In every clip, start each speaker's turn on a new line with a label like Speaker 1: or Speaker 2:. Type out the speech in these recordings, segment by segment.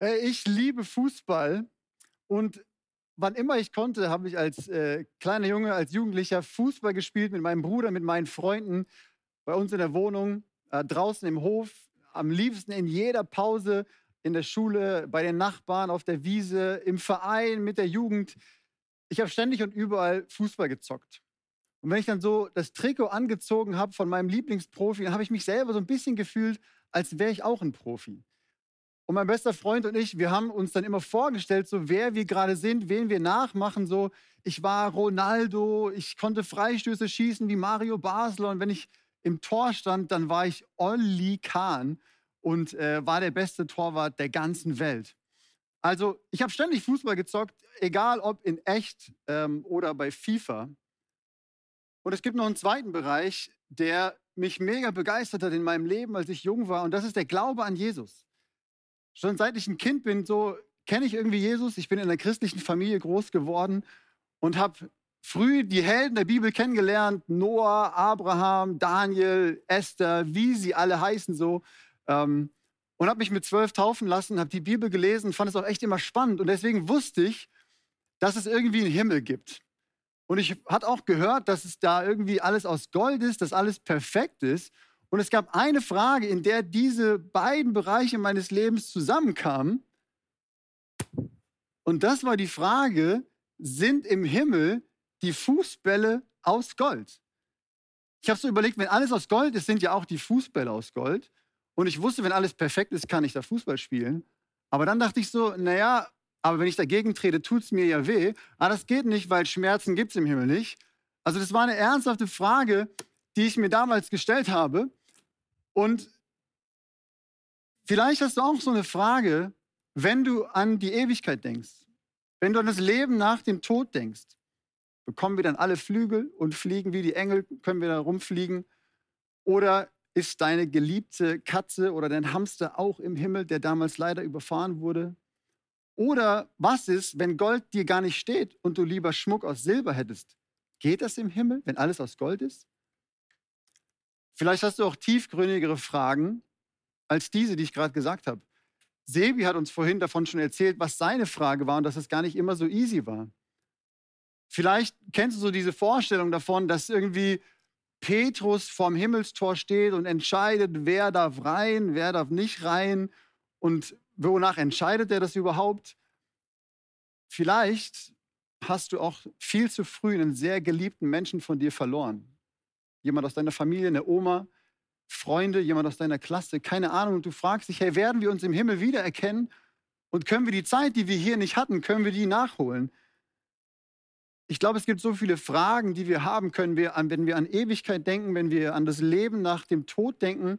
Speaker 1: Äh, ich liebe Fußball und wann immer ich konnte, habe ich als äh, kleiner Junge, als Jugendlicher Fußball gespielt mit meinem Bruder, mit meinen Freunden bei uns in der Wohnung, äh, draußen im Hof, am liebsten in jeder Pause in der Schule, bei den Nachbarn, auf der Wiese, im Verein, mit der Jugend. Ich habe ständig und überall Fußball gezockt. Und wenn ich dann so das Trikot angezogen habe von meinem Lieblingsprofi, dann habe ich mich selber so ein bisschen gefühlt, als wäre ich auch ein Profi. Und mein bester Freund und ich, wir haben uns dann immer vorgestellt, so wer wir gerade sind, wen wir nachmachen. So, ich war Ronaldo, ich konnte Freistöße schießen wie Mario Basler. Und wenn ich im Tor stand, dann war ich Olli Kahn und äh, war der beste Torwart der ganzen Welt. Also, ich habe ständig Fußball gezockt, egal ob in echt ähm, oder bei FIFA. Und es gibt noch einen zweiten Bereich, der mich mega begeistert hat in meinem Leben, als ich jung war. Und das ist der Glaube an Jesus. Schon seit ich ein Kind bin, so kenne ich irgendwie Jesus. Ich bin in einer christlichen Familie groß geworden und habe früh die Helden der Bibel kennengelernt. Noah, Abraham, Daniel, Esther, wie sie alle heißen so. Ähm, und habe mich mit zwölf taufen lassen, habe die Bibel gelesen, fand es auch echt immer spannend. Und deswegen wusste ich, dass es irgendwie einen Himmel gibt. Und ich hatte auch gehört, dass es da irgendwie alles aus Gold ist, dass alles perfekt ist. Und es gab eine Frage, in der diese beiden Bereiche meines Lebens zusammenkamen. Und das war die Frage, sind im Himmel die Fußbälle aus Gold? Ich habe so überlegt, wenn alles aus Gold ist, sind ja auch die Fußbälle aus Gold. Und ich wusste, wenn alles perfekt ist, kann ich da Fußball spielen. Aber dann dachte ich so, naja, aber wenn ich dagegen trete, tut es mir ja weh. Aber ah, das geht nicht, weil Schmerzen gibt es im Himmel nicht. Also das war eine ernsthafte Frage, die ich mir damals gestellt habe. Und vielleicht hast du auch so eine Frage, wenn du an die Ewigkeit denkst, wenn du an das Leben nach dem Tod denkst. Bekommen wir dann alle Flügel und fliegen wie die Engel, können wir da rumfliegen? Oder ist deine geliebte Katze oder dein Hamster auch im Himmel, der damals leider überfahren wurde? Oder was ist, wenn Gold dir gar nicht steht und du lieber Schmuck aus Silber hättest? Geht das im Himmel, wenn alles aus Gold ist? Vielleicht hast du auch tiefgründigere Fragen als diese, die ich gerade gesagt habe. Sebi hat uns vorhin davon schon erzählt, was seine Frage war und dass es gar nicht immer so easy war. Vielleicht kennst du so diese Vorstellung davon, dass irgendwie Petrus vorm Himmelstor steht und entscheidet, wer darf rein, wer darf nicht rein und wonach entscheidet er das überhaupt? Vielleicht hast du auch viel zu früh einen sehr geliebten Menschen von dir verloren jemand aus deiner Familie, eine Oma, Freunde, jemand aus deiner Klasse, keine Ahnung. Und du fragst dich, hey, werden wir uns im Himmel wiedererkennen? Und können wir die Zeit, die wir hier nicht hatten, können wir die nachholen? Ich glaube, es gibt so viele Fragen, die wir haben können, wir wenn wir an Ewigkeit denken, wenn wir an das Leben nach dem Tod denken.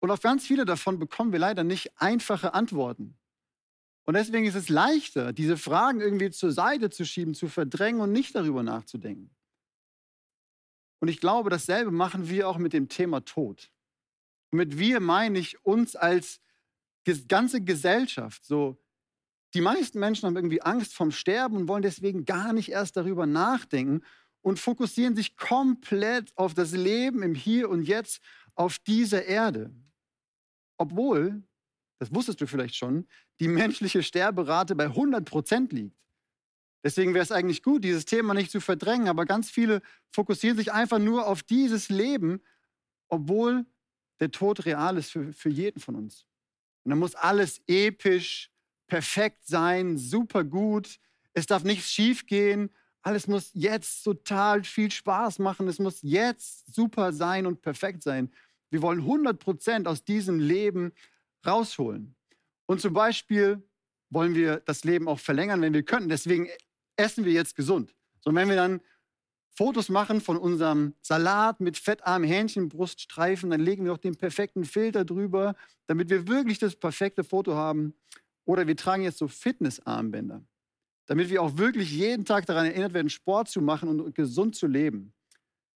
Speaker 1: Und auf ganz viele davon bekommen wir leider nicht einfache Antworten. Und deswegen ist es leichter, diese Fragen irgendwie zur Seite zu schieben, zu verdrängen und nicht darüber nachzudenken. Und ich glaube, dasselbe machen wir auch mit dem Thema Tod. Und mit wir meine ich uns als ganze Gesellschaft. So, die meisten Menschen haben irgendwie Angst vom Sterben und wollen deswegen gar nicht erst darüber nachdenken und fokussieren sich komplett auf das Leben im Hier und Jetzt auf dieser Erde. Obwohl, das wusstest du vielleicht schon, die menschliche Sterberate bei 100 Prozent liegt. Deswegen wäre es eigentlich gut, dieses Thema nicht zu verdrängen, aber ganz viele fokussieren sich einfach nur auf dieses Leben, obwohl der Tod real ist für, für jeden von uns. Und dann muss alles episch, perfekt sein, super gut. Es darf nichts schief gehen. Alles muss jetzt total viel Spaß machen. Es muss jetzt super sein und perfekt sein. Wir wollen 100 Prozent aus diesem Leben rausholen. Und zum Beispiel wollen wir das Leben auch verlängern, wenn wir können. Deswegen essen wir jetzt gesund. So, wenn wir dann Fotos machen von unserem Salat mit fettarmen Hähnchenbruststreifen, dann legen wir auch den perfekten Filter drüber, damit wir wirklich das perfekte Foto haben. Oder wir tragen jetzt so Fitnessarmbänder, damit wir auch wirklich jeden Tag daran erinnert werden, Sport zu machen und gesund zu leben.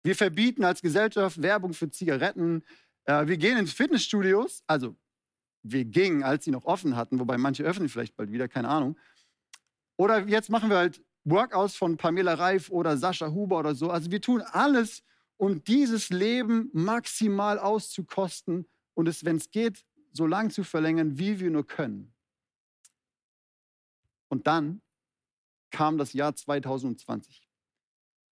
Speaker 1: Wir verbieten als Gesellschaft Werbung für Zigaretten. Äh, wir gehen ins Fitnessstudios, also wir gingen, als sie noch offen hatten, wobei manche öffnen vielleicht bald wieder, keine Ahnung. Oder jetzt machen wir halt Workouts von Pamela Reif oder Sascha Huber oder so. Also wir tun alles, um dieses Leben maximal auszukosten und es, wenn es geht, so lang zu verlängern, wie wir nur können. Und dann kam das Jahr 2020.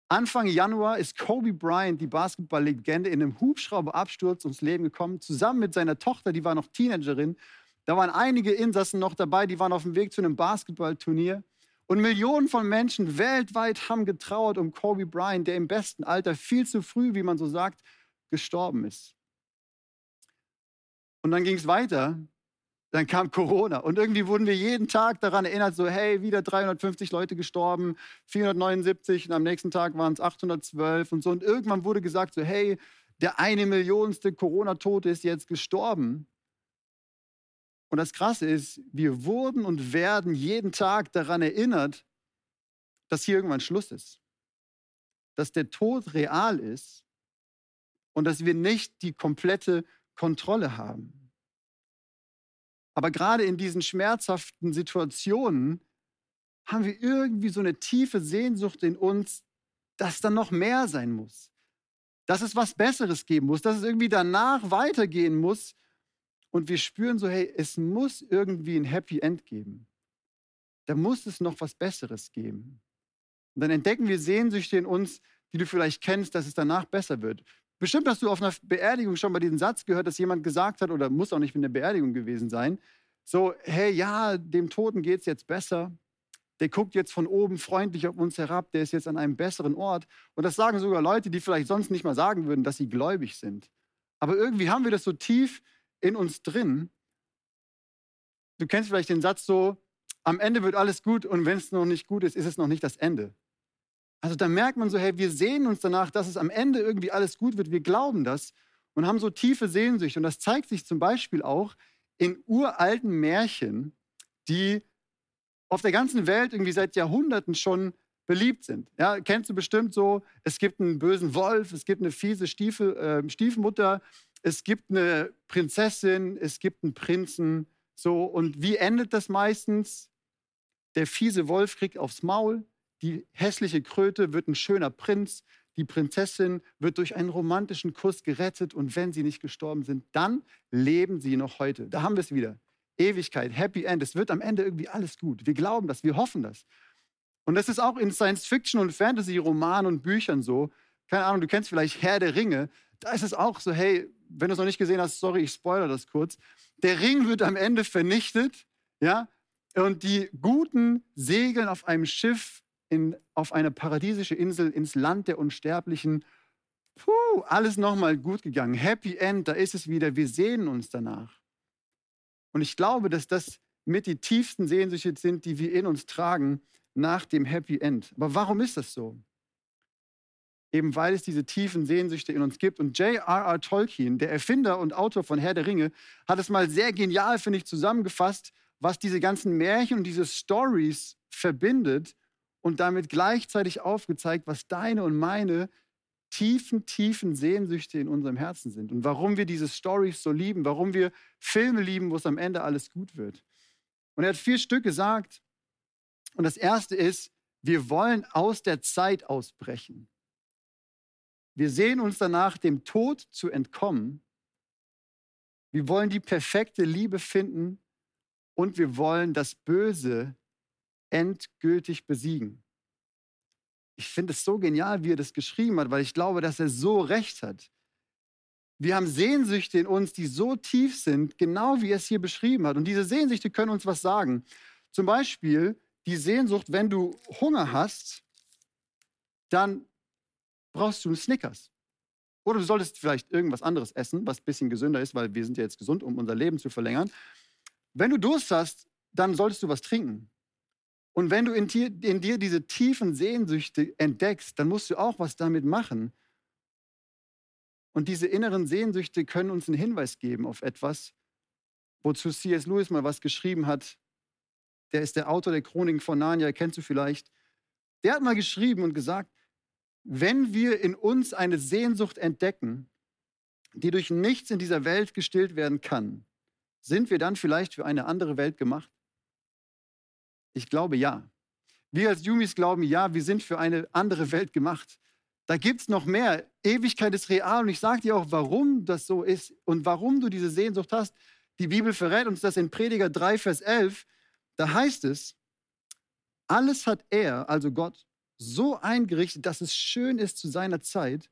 Speaker 1: Anfang Januar ist Kobe Bryant, die Basketballlegende, in einem Hubschrauberabsturz ums Leben gekommen, zusammen mit seiner Tochter, die war noch Teenagerin. Da waren einige Insassen noch dabei, die waren auf dem Weg zu einem Basketballturnier. Und Millionen von Menschen weltweit haben getrauert um Kobe Bryant, der im besten Alter viel zu früh, wie man so sagt, gestorben ist. Und dann ging es weiter. Dann kam Corona und irgendwie wurden wir jeden Tag daran erinnert, so hey, wieder 350 Leute gestorben, 479 und am nächsten Tag waren es 812 und so. Und irgendwann wurde gesagt, so hey, der eine Millionste Corona-Tote ist jetzt gestorben. Und das Krasse ist, wir wurden und werden jeden Tag daran erinnert, dass hier irgendwann Schluss ist. Dass der Tod real ist und dass wir nicht die komplette Kontrolle haben. Aber gerade in diesen schmerzhaften Situationen haben wir irgendwie so eine tiefe Sehnsucht in uns, dass da noch mehr sein muss. Dass es was Besseres geben muss, dass es irgendwie danach weitergehen muss. Und wir spüren so, hey, es muss irgendwie ein Happy End geben. Da muss es noch was Besseres geben. Und dann entdecken wir Sehnsüchte in uns, die du vielleicht kennst, dass es danach besser wird. Bestimmt hast du auf einer Beerdigung schon mal diesen Satz gehört, dass jemand gesagt hat, oder muss auch nicht mit einer Beerdigung gewesen sein, so, hey, ja, dem Toten geht es jetzt besser. Der guckt jetzt von oben freundlich auf uns herab, der ist jetzt an einem besseren Ort. Und das sagen sogar Leute, die vielleicht sonst nicht mal sagen würden, dass sie gläubig sind. Aber irgendwie haben wir das so tief in uns drin. Du kennst vielleicht den Satz so, am Ende wird alles gut und wenn es noch nicht gut ist, ist es noch nicht das Ende. Also da merkt man so, hey, wir sehen uns danach, dass es am Ende irgendwie alles gut wird. Wir glauben das und haben so tiefe Sehnsucht. Und das zeigt sich zum Beispiel auch in uralten Märchen, die auf der ganzen Welt irgendwie seit Jahrhunderten schon beliebt sind. Ja, kennst du bestimmt so, es gibt einen bösen Wolf, es gibt eine fiese Stiefel, äh, Stiefmutter, es gibt eine Prinzessin, es gibt einen Prinzen. So, und wie endet das meistens? Der fiese Wolf kriegt aufs Maul, die hässliche Kröte wird ein schöner Prinz, die Prinzessin wird durch einen romantischen Kuss gerettet und wenn sie nicht gestorben sind, dann leben sie noch heute. Da haben wir es wieder. Ewigkeit, Happy End. Es wird am Ende irgendwie alles gut. Wir glauben das, wir hoffen das. Und das ist auch in Science-Fiction und Fantasy-Romanen und Büchern so. Keine Ahnung, du kennst vielleicht Herr der Ringe. Da ist es auch so, hey, wenn du es noch nicht gesehen hast, sorry, ich spoilere das kurz. Der Ring wird am Ende vernichtet, ja, und die Guten segeln auf einem Schiff in, auf eine paradiesische Insel ins Land der Unsterblichen. Puh, alles nochmal gut gegangen. Happy End, da ist es wieder. Wir sehnen uns danach. Und ich glaube, dass das mit die tiefsten Sehnsüchte sind, die wir in uns tragen nach dem Happy End. Aber warum ist das so? Eben weil es diese tiefen Sehnsüchte in uns gibt. Und J.R.R. Tolkien, der Erfinder und Autor von Herr der Ringe, hat es mal sehr genial, finde ich, zusammengefasst, was diese ganzen Märchen und diese Stories verbindet und damit gleichzeitig aufgezeigt, was deine und meine tiefen, tiefen Sehnsüchte in unserem Herzen sind und warum wir diese Stories so lieben, warum wir Filme lieben, wo es am Ende alles gut wird. Und er hat vier Stück gesagt. Und das erste ist, wir wollen aus der Zeit ausbrechen. Wir sehen uns danach, dem Tod zu entkommen. Wir wollen die perfekte Liebe finden und wir wollen das Böse endgültig besiegen. Ich finde es so genial, wie er das geschrieben hat, weil ich glaube, dass er so recht hat. Wir haben Sehnsüchte in uns, die so tief sind, genau wie er es hier beschrieben hat. Und diese Sehnsüchte können uns was sagen. Zum Beispiel die Sehnsucht, wenn du Hunger hast, dann brauchst du einen Snickers. Oder du solltest vielleicht irgendwas anderes essen, was ein bisschen gesünder ist, weil wir sind ja jetzt gesund, um unser Leben zu verlängern. Wenn du Durst hast, dann solltest du was trinken. Und wenn du in dir, in dir diese tiefen Sehnsüchte entdeckst, dann musst du auch was damit machen. Und diese inneren Sehnsüchte können uns einen Hinweis geben auf etwas, wozu C.S. Lewis mal was geschrieben hat. Der ist der Autor der Chroniken von Narnia, kennst du vielleicht. Der hat mal geschrieben und gesagt, wenn wir in uns eine Sehnsucht entdecken, die durch nichts in dieser Welt gestillt werden kann, sind wir dann vielleicht für eine andere Welt gemacht? Ich glaube ja. Wir als Jumis glauben ja, wir sind für eine andere Welt gemacht. Da gibt es noch mehr. Ewigkeit ist real und ich sage dir auch, warum das so ist und warum du diese Sehnsucht hast. Die Bibel verrät uns das in Prediger 3, Vers 11. Da heißt es, Alles hat er, also Gott, so eingerichtet, dass es schön ist zu seiner Zeit.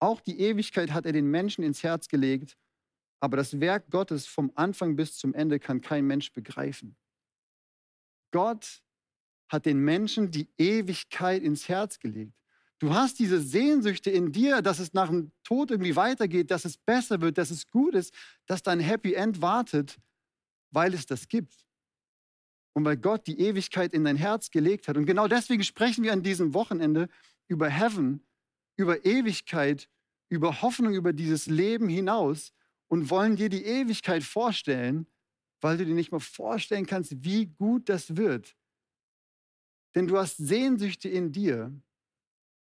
Speaker 1: Auch die Ewigkeit hat er den Menschen ins Herz gelegt, aber das Werk Gottes vom Anfang bis zum Ende kann kein Mensch begreifen. Gott hat den Menschen die Ewigkeit ins Herz gelegt. Du hast diese Sehnsüchte in dir, dass es nach dem Tod irgendwie weitergeht, dass es besser wird, dass es gut ist, dass dein Happy End wartet, weil es das gibt. Und weil Gott die Ewigkeit in dein Herz gelegt hat. Und genau deswegen sprechen wir an diesem Wochenende über Heaven, über Ewigkeit, über Hoffnung, über dieses Leben hinaus und wollen dir die Ewigkeit vorstellen, weil du dir nicht mal vorstellen kannst, wie gut das wird. Denn du hast Sehnsüchte in dir,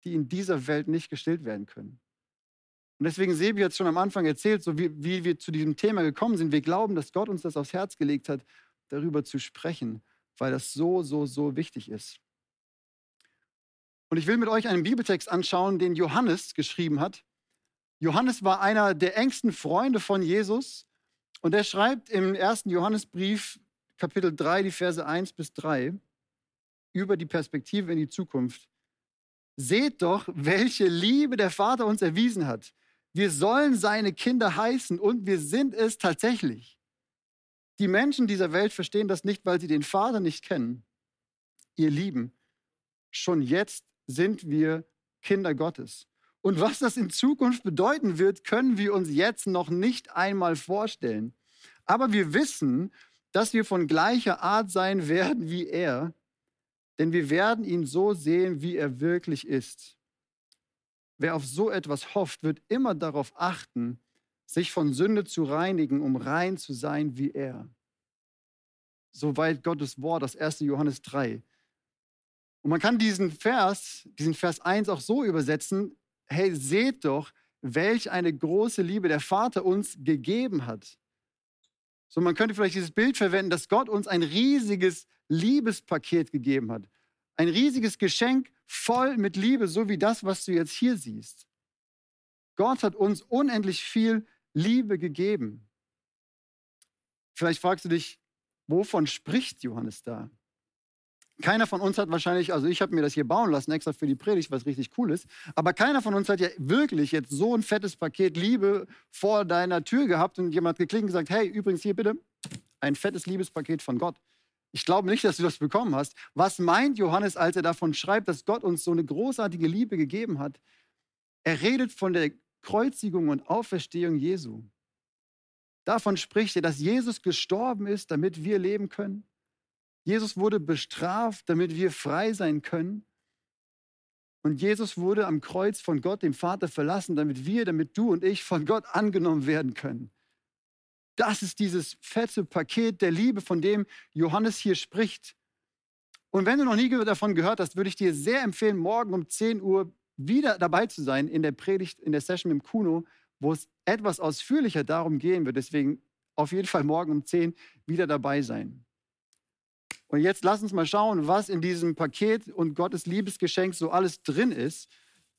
Speaker 1: die in dieser Welt nicht gestillt werden können. Und deswegen, Sebi hat schon am Anfang erzählt, so wie, wie wir zu diesem Thema gekommen sind. Wir glauben, dass Gott uns das aufs Herz gelegt hat, darüber zu sprechen, weil das so, so, so wichtig ist. Und ich will mit euch einen Bibeltext anschauen, den Johannes geschrieben hat. Johannes war einer der engsten Freunde von Jesus und er schreibt im ersten Johannesbrief, Kapitel 3, die Verse 1 bis 3, über die Perspektive in die Zukunft. Seht doch, welche Liebe der Vater uns erwiesen hat. Wir sollen seine Kinder heißen und wir sind es tatsächlich. Die Menschen dieser Welt verstehen das nicht, weil sie den Vater nicht kennen. Ihr Lieben, schon jetzt sind wir Kinder Gottes. Und was das in Zukunft bedeuten wird, können wir uns jetzt noch nicht einmal vorstellen. Aber wir wissen, dass wir von gleicher Art sein werden wie er, denn wir werden ihn so sehen, wie er wirklich ist. Wer auf so etwas hofft, wird immer darauf achten, sich von Sünde zu reinigen, um rein zu sein wie er. Soweit Gottes Wort, das 1. Johannes 3. Und man kann diesen Vers, diesen Vers 1 auch so übersetzen, hey, seht doch, welch eine große Liebe der Vater uns gegeben hat. So, man könnte vielleicht dieses Bild verwenden, dass Gott uns ein riesiges Liebespaket gegeben hat. Ein riesiges Geschenk voll mit Liebe, so wie das, was du jetzt hier siehst. Gott hat uns unendlich viel Liebe gegeben. Vielleicht fragst du dich, wovon spricht Johannes da? Keiner von uns hat wahrscheinlich, also ich habe mir das hier bauen lassen, extra für die Predigt, was richtig cool ist, aber keiner von uns hat ja wirklich jetzt so ein fettes Paket Liebe vor deiner Tür gehabt und jemand geklickt und gesagt, hey, übrigens hier bitte ein fettes Liebespaket von Gott. Ich glaube nicht, dass du das bekommen hast. Was meint Johannes, als er davon schreibt, dass Gott uns so eine großartige Liebe gegeben hat? Er redet von der Kreuzigung und Auferstehung Jesu. Davon spricht er, dass Jesus gestorben ist, damit wir leben können. Jesus wurde bestraft, damit wir frei sein können. Und Jesus wurde am Kreuz von Gott, dem Vater, verlassen, damit wir, damit du und ich von Gott angenommen werden können. Das ist dieses fette Paket der Liebe, von dem Johannes hier spricht. Und wenn du noch nie davon gehört hast, würde ich dir sehr empfehlen, morgen um 10 Uhr wieder dabei zu sein in der Predigt, in der Session mit Kuno, wo es etwas ausführlicher darum gehen wird. Deswegen auf jeden Fall morgen um 10 wieder dabei sein. Und jetzt lass uns mal schauen, was in diesem Paket und Gottes Liebesgeschenk so alles drin ist.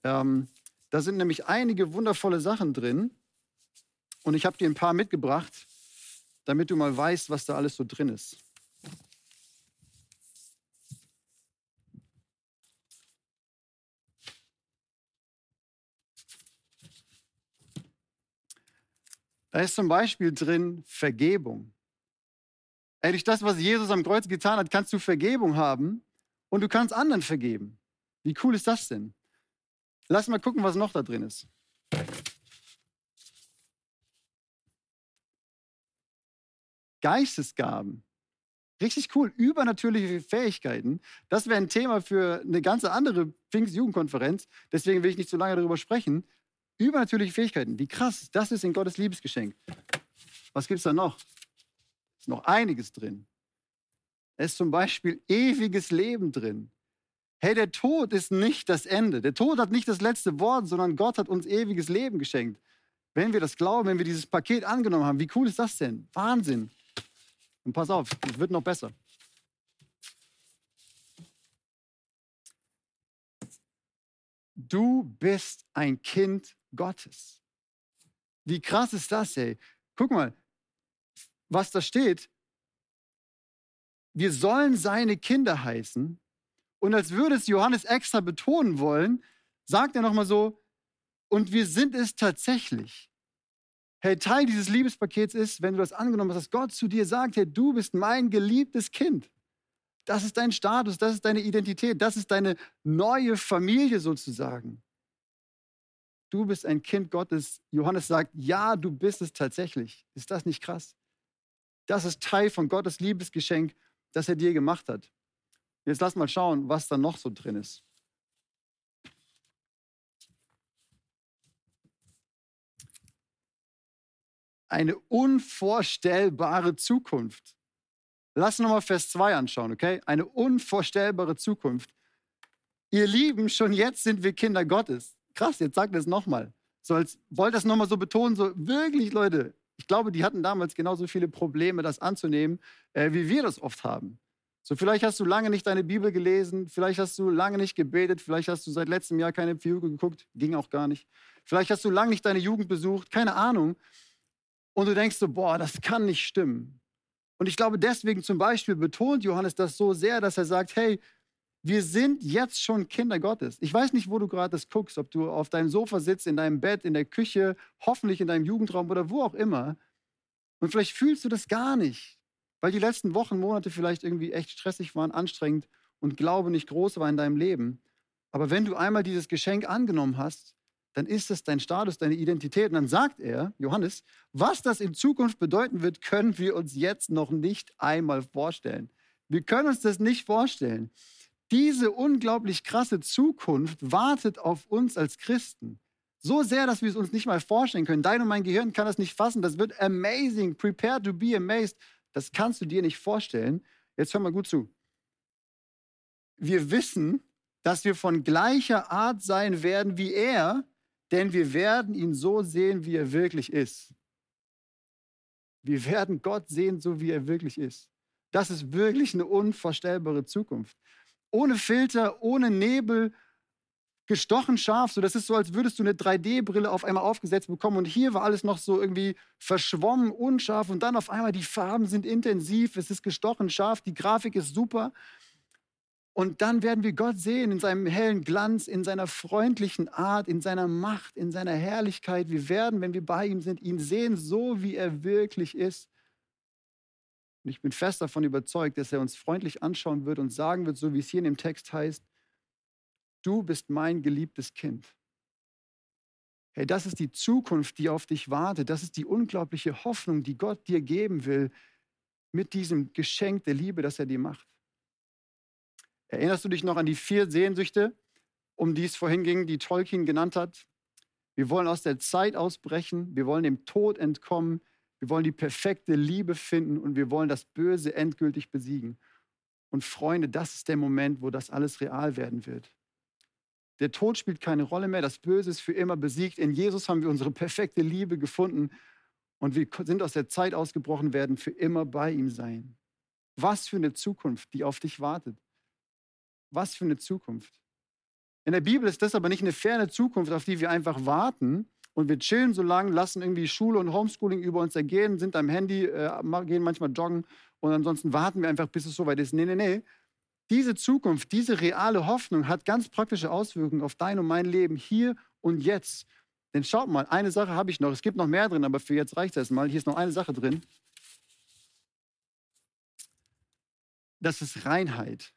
Speaker 1: Ähm, da sind nämlich einige wundervolle Sachen drin. Und ich habe dir ein paar mitgebracht, damit du mal weißt, was da alles so drin ist. Da ist zum Beispiel drin Vergebung. Ey, durch das, was Jesus am Kreuz getan hat, kannst du Vergebung haben und du kannst anderen vergeben. Wie cool ist das denn? Lass mal gucken, was noch da drin ist. Geistesgaben. Richtig cool. Übernatürliche Fähigkeiten. Das wäre ein Thema für eine ganze andere Pfingstjugendkonferenz. Deswegen will ich nicht so lange darüber sprechen. Übernatürliche Fähigkeiten. Wie krass. Das ist in Gottes Liebesgeschenk. Was gibt es da noch? Ist noch einiges drin. Es ist zum Beispiel ewiges Leben drin. Hey, der Tod ist nicht das Ende. Der Tod hat nicht das letzte Wort, sondern Gott hat uns ewiges Leben geschenkt. Wenn wir das glauben, wenn wir dieses Paket angenommen haben, wie cool ist das denn? Wahnsinn. Und pass auf, es wird noch besser. Du bist ein Kind Gottes. Wie krass ist das, ey? Guck mal, was da steht. wir sollen seine Kinder heißen. Und als würde es Johannes extra betonen wollen, sagt er nochmal so, und wir sind es tatsächlich. Hey, Teil dieses Liebespakets ist, wenn du das angenommen hast, dass Gott zu dir sagt, hey, du bist mein geliebtes Kind. Das ist dein Status, das ist deine Identität, das ist deine neue Familie sozusagen. Du bist ein Kind Gottes. Johannes sagt, ja, du bist es tatsächlich. Ist das nicht krass? Das ist Teil von Gottes Liebesgeschenk, das er dir gemacht hat. Jetzt lass mal schauen, was da noch so drin ist. Eine unvorstellbare Zukunft. Lass nochmal Vers 2 anschauen, okay? Eine unvorstellbare Zukunft. Ihr Lieben, schon jetzt sind wir Kinder Gottes. Krass, jetzt sagt es nochmal. So als wollte das nochmal so betonen, so wirklich, Leute, ich glaube, die hatten damals genauso viele Probleme, das anzunehmen, äh, wie wir das oft haben. So, vielleicht hast du lange nicht deine Bibel gelesen, vielleicht hast du lange nicht gebetet, vielleicht hast du seit letztem Jahr keine Pflüge geguckt, ging auch gar nicht. Vielleicht hast du lange nicht deine Jugend besucht, keine Ahnung. Und du denkst so, boah, das kann nicht stimmen. Und ich glaube, deswegen zum Beispiel betont Johannes das so sehr, dass er sagt, hey, wir sind jetzt schon Kinder Gottes. Ich weiß nicht, wo du gerade das guckst, ob du auf deinem Sofa sitzt, in deinem Bett, in der Küche, hoffentlich in deinem Jugendraum oder wo auch immer. Und vielleicht fühlst du das gar nicht, weil die letzten Wochen, Monate vielleicht irgendwie echt stressig waren, anstrengend und Glaube nicht groß war in deinem Leben. Aber wenn du einmal dieses Geschenk angenommen hast, dann ist es dein Status, deine Identität. Und dann sagt er, Johannes, was das in Zukunft bedeuten wird, können wir uns jetzt noch nicht einmal vorstellen. Wir können uns das nicht vorstellen. Diese unglaublich krasse Zukunft wartet auf uns als Christen. So sehr, dass wir es uns nicht mal vorstellen können. Dein und mein Gehirn kann das nicht fassen. Das wird amazing. Prepare to be amazed. Das kannst du dir nicht vorstellen. Jetzt hör mal gut zu. Wir wissen, dass wir von gleicher Art sein werden wie er, denn wir werden ihn so sehen, wie er wirklich ist. Wir werden Gott sehen, so wie er wirklich ist. Das ist wirklich eine unvorstellbare Zukunft. Ohne Filter, ohne Nebel, gestochen scharf. So, das ist so, als würdest du eine 3D-Brille auf einmal aufgesetzt bekommen und hier war alles noch so irgendwie verschwommen, unscharf und dann auf einmal die Farben sind intensiv, es ist gestochen scharf, die Grafik ist super. Und dann werden wir Gott sehen in seinem hellen Glanz, in seiner freundlichen Art, in seiner Macht, in seiner Herrlichkeit. Wir werden, wenn wir bei ihm sind, ihn sehen, so wie er wirklich ist. Und ich bin fest davon überzeugt, dass er uns freundlich anschauen wird und sagen wird, so wie es hier in dem Text heißt, du bist mein geliebtes Kind. Hey, das ist die Zukunft, die auf dich wartet. Das ist die unglaubliche Hoffnung, die Gott dir geben will mit diesem Geschenk der Liebe, das er dir macht. Erinnerst du dich noch an die vier Sehnsüchte, um die es vorhin ging, die Tolkien genannt hat? Wir wollen aus der Zeit ausbrechen, wir wollen dem Tod entkommen, wir wollen die perfekte Liebe finden und wir wollen das Böse endgültig besiegen. Und Freunde, das ist der Moment, wo das alles real werden wird. Der Tod spielt keine Rolle mehr, das Böse ist für immer besiegt. In Jesus haben wir unsere perfekte Liebe gefunden und wir sind aus der Zeit ausgebrochen, werden für immer bei ihm sein. Was für eine Zukunft, die auf dich wartet. Was für eine Zukunft. In der Bibel ist das aber nicht eine ferne Zukunft, auf die wir einfach warten und wir chillen so lange, lassen irgendwie Schule und Homeschooling über uns ergehen, sind am Handy, äh, gehen manchmal joggen und ansonsten warten wir einfach, bis es soweit ist. Nee, nee, nee. Diese Zukunft, diese reale Hoffnung hat ganz praktische Auswirkungen auf dein und mein Leben hier und jetzt. Denn schaut mal, eine Sache habe ich noch. Es gibt noch mehr drin, aber für jetzt reicht es mal. Hier ist noch eine Sache drin. Das ist Reinheit.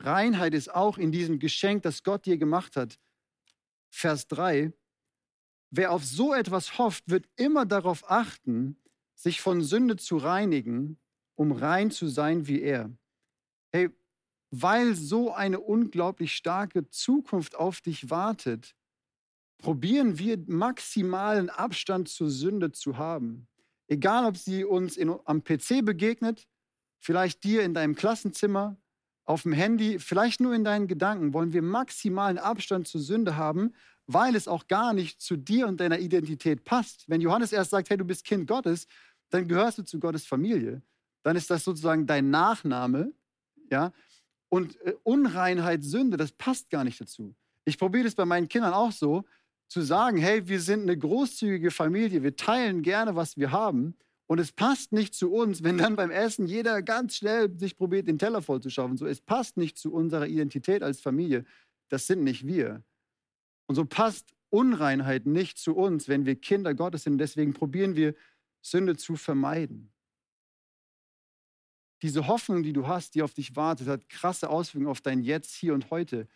Speaker 1: Reinheit ist auch in diesem Geschenk, das Gott dir gemacht hat. Vers 3. Wer auf so etwas hofft, wird immer darauf achten, sich von Sünde zu reinigen, um rein zu sein wie er. Hey, weil so eine unglaublich starke Zukunft auf dich wartet, probieren wir maximalen Abstand zur Sünde zu haben. Egal, ob sie uns in, am PC begegnet, vielleicht dir in deinem Klassenzimmer, auf dem Handy, vielleicht nur in deinen Gedanken, wollen wir maximalen Abstand zur Sünde haben, weil es auch gar nicht zu dir und deiner Identität passt. Wenn Johannes erst sagt, hey, du bist Kind Gottes, dann gehörst du zu Gottes Familie. Dann ist das sozusagen dein Nachname, ja? Und äh, Unreinheit, Sünde, das passt gar nicht dazu. Ich probiere das bei meinen Kindern auch so, zu sagen, hey, wir sind eine großzügige Familie, wir teilen gerne, was wir haben. Und es passt nicht zu uns, wenn dann beim Essen jeder ganz schnell sich probiert, den Teller voll zu schaffen. So, es passt nicht zu unserer Identität als Familie. Das sind nicht wir. Und so passt Unreinheit nicht zu uns, wenn wir Kinder Gottes sind. Deswegen probieren wir, Sünde zu vermeiden. Diese Hoffnung, die du hast, die auf dich wartet, hat krasse Auswirkungen auf dein Jetzt, hier und heute.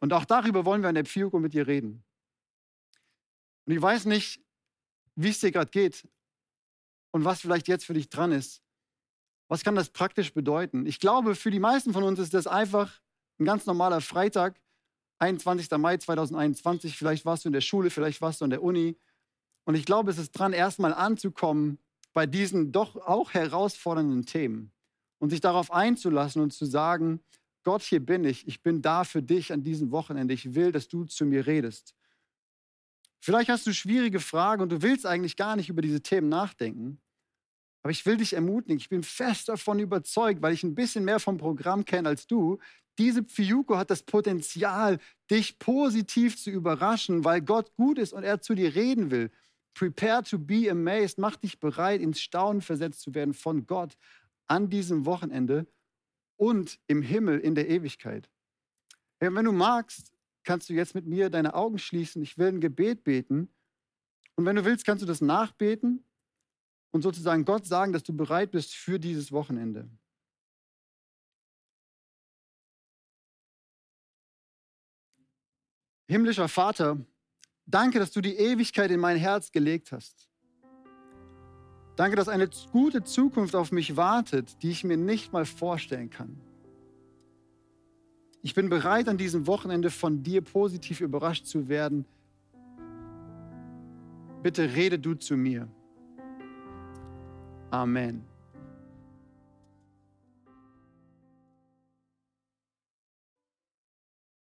Speaker 1: Und auch darüber wollen wir in der Pfiuko mit dir reden. Und ich weiß nicht, wie es dir gerade geht, und was vielleicht jetzt für dich dran ist. Was kann das praktisch bedeuten? Ich glaube, für die meisten von uns ist das einfach ein ganz normaler Freitag, 21. Mai 2021. Vielleicht warst du in der Schule, vielleicht warst du in der Uni. Und ich glaube, es ist dran, erstmal anzukommen bei diesen doch auch herausfordernden Themen und sich darauf einzulassen und zu sagen, Gott, hier bin ich. Ich bin da für dich an diesem Wochenende. Ich will, dass du zu mir redest. Vielleicht hast du schwierige Fragen und du willst eigentlich gar nicht über diese Themen nachdenken. Aber ich will dich ermutigen. Ich bin fest davon überzeugt, weil ich ein bisschen mehr vom Programm kenne als du. Diese Pfiuko hat das Potenzial, dich positiv zu überraschen, weil Gott gut ist und er zu dir reden will. Prepare to be amazed. Mach dich bereit, ins Staunen versetzt zu werden von Gott an diesem Wochenende und im Himmel in der Ewigkeit. Wenn du magst, kannst du jetzt mit mir deine Augen schließen. Ich will ein Gebet beten. Und wenn du willst, kannst du das nachbeten und sozusagen Gott sagen, dass du bereit bist für dieses Wochenende. Himmlischer Vater, danke, dass du die Ewigkeit in mein Herz gelegt hast. Danke, dass eine gute Zukunft auf mich wartet, die ich mir nicht mal vorstellen kann. Ich bin bereit, an diesem Wochenende von dir positiv überrascht zu werden. Bitte rede du zu mir. Amen.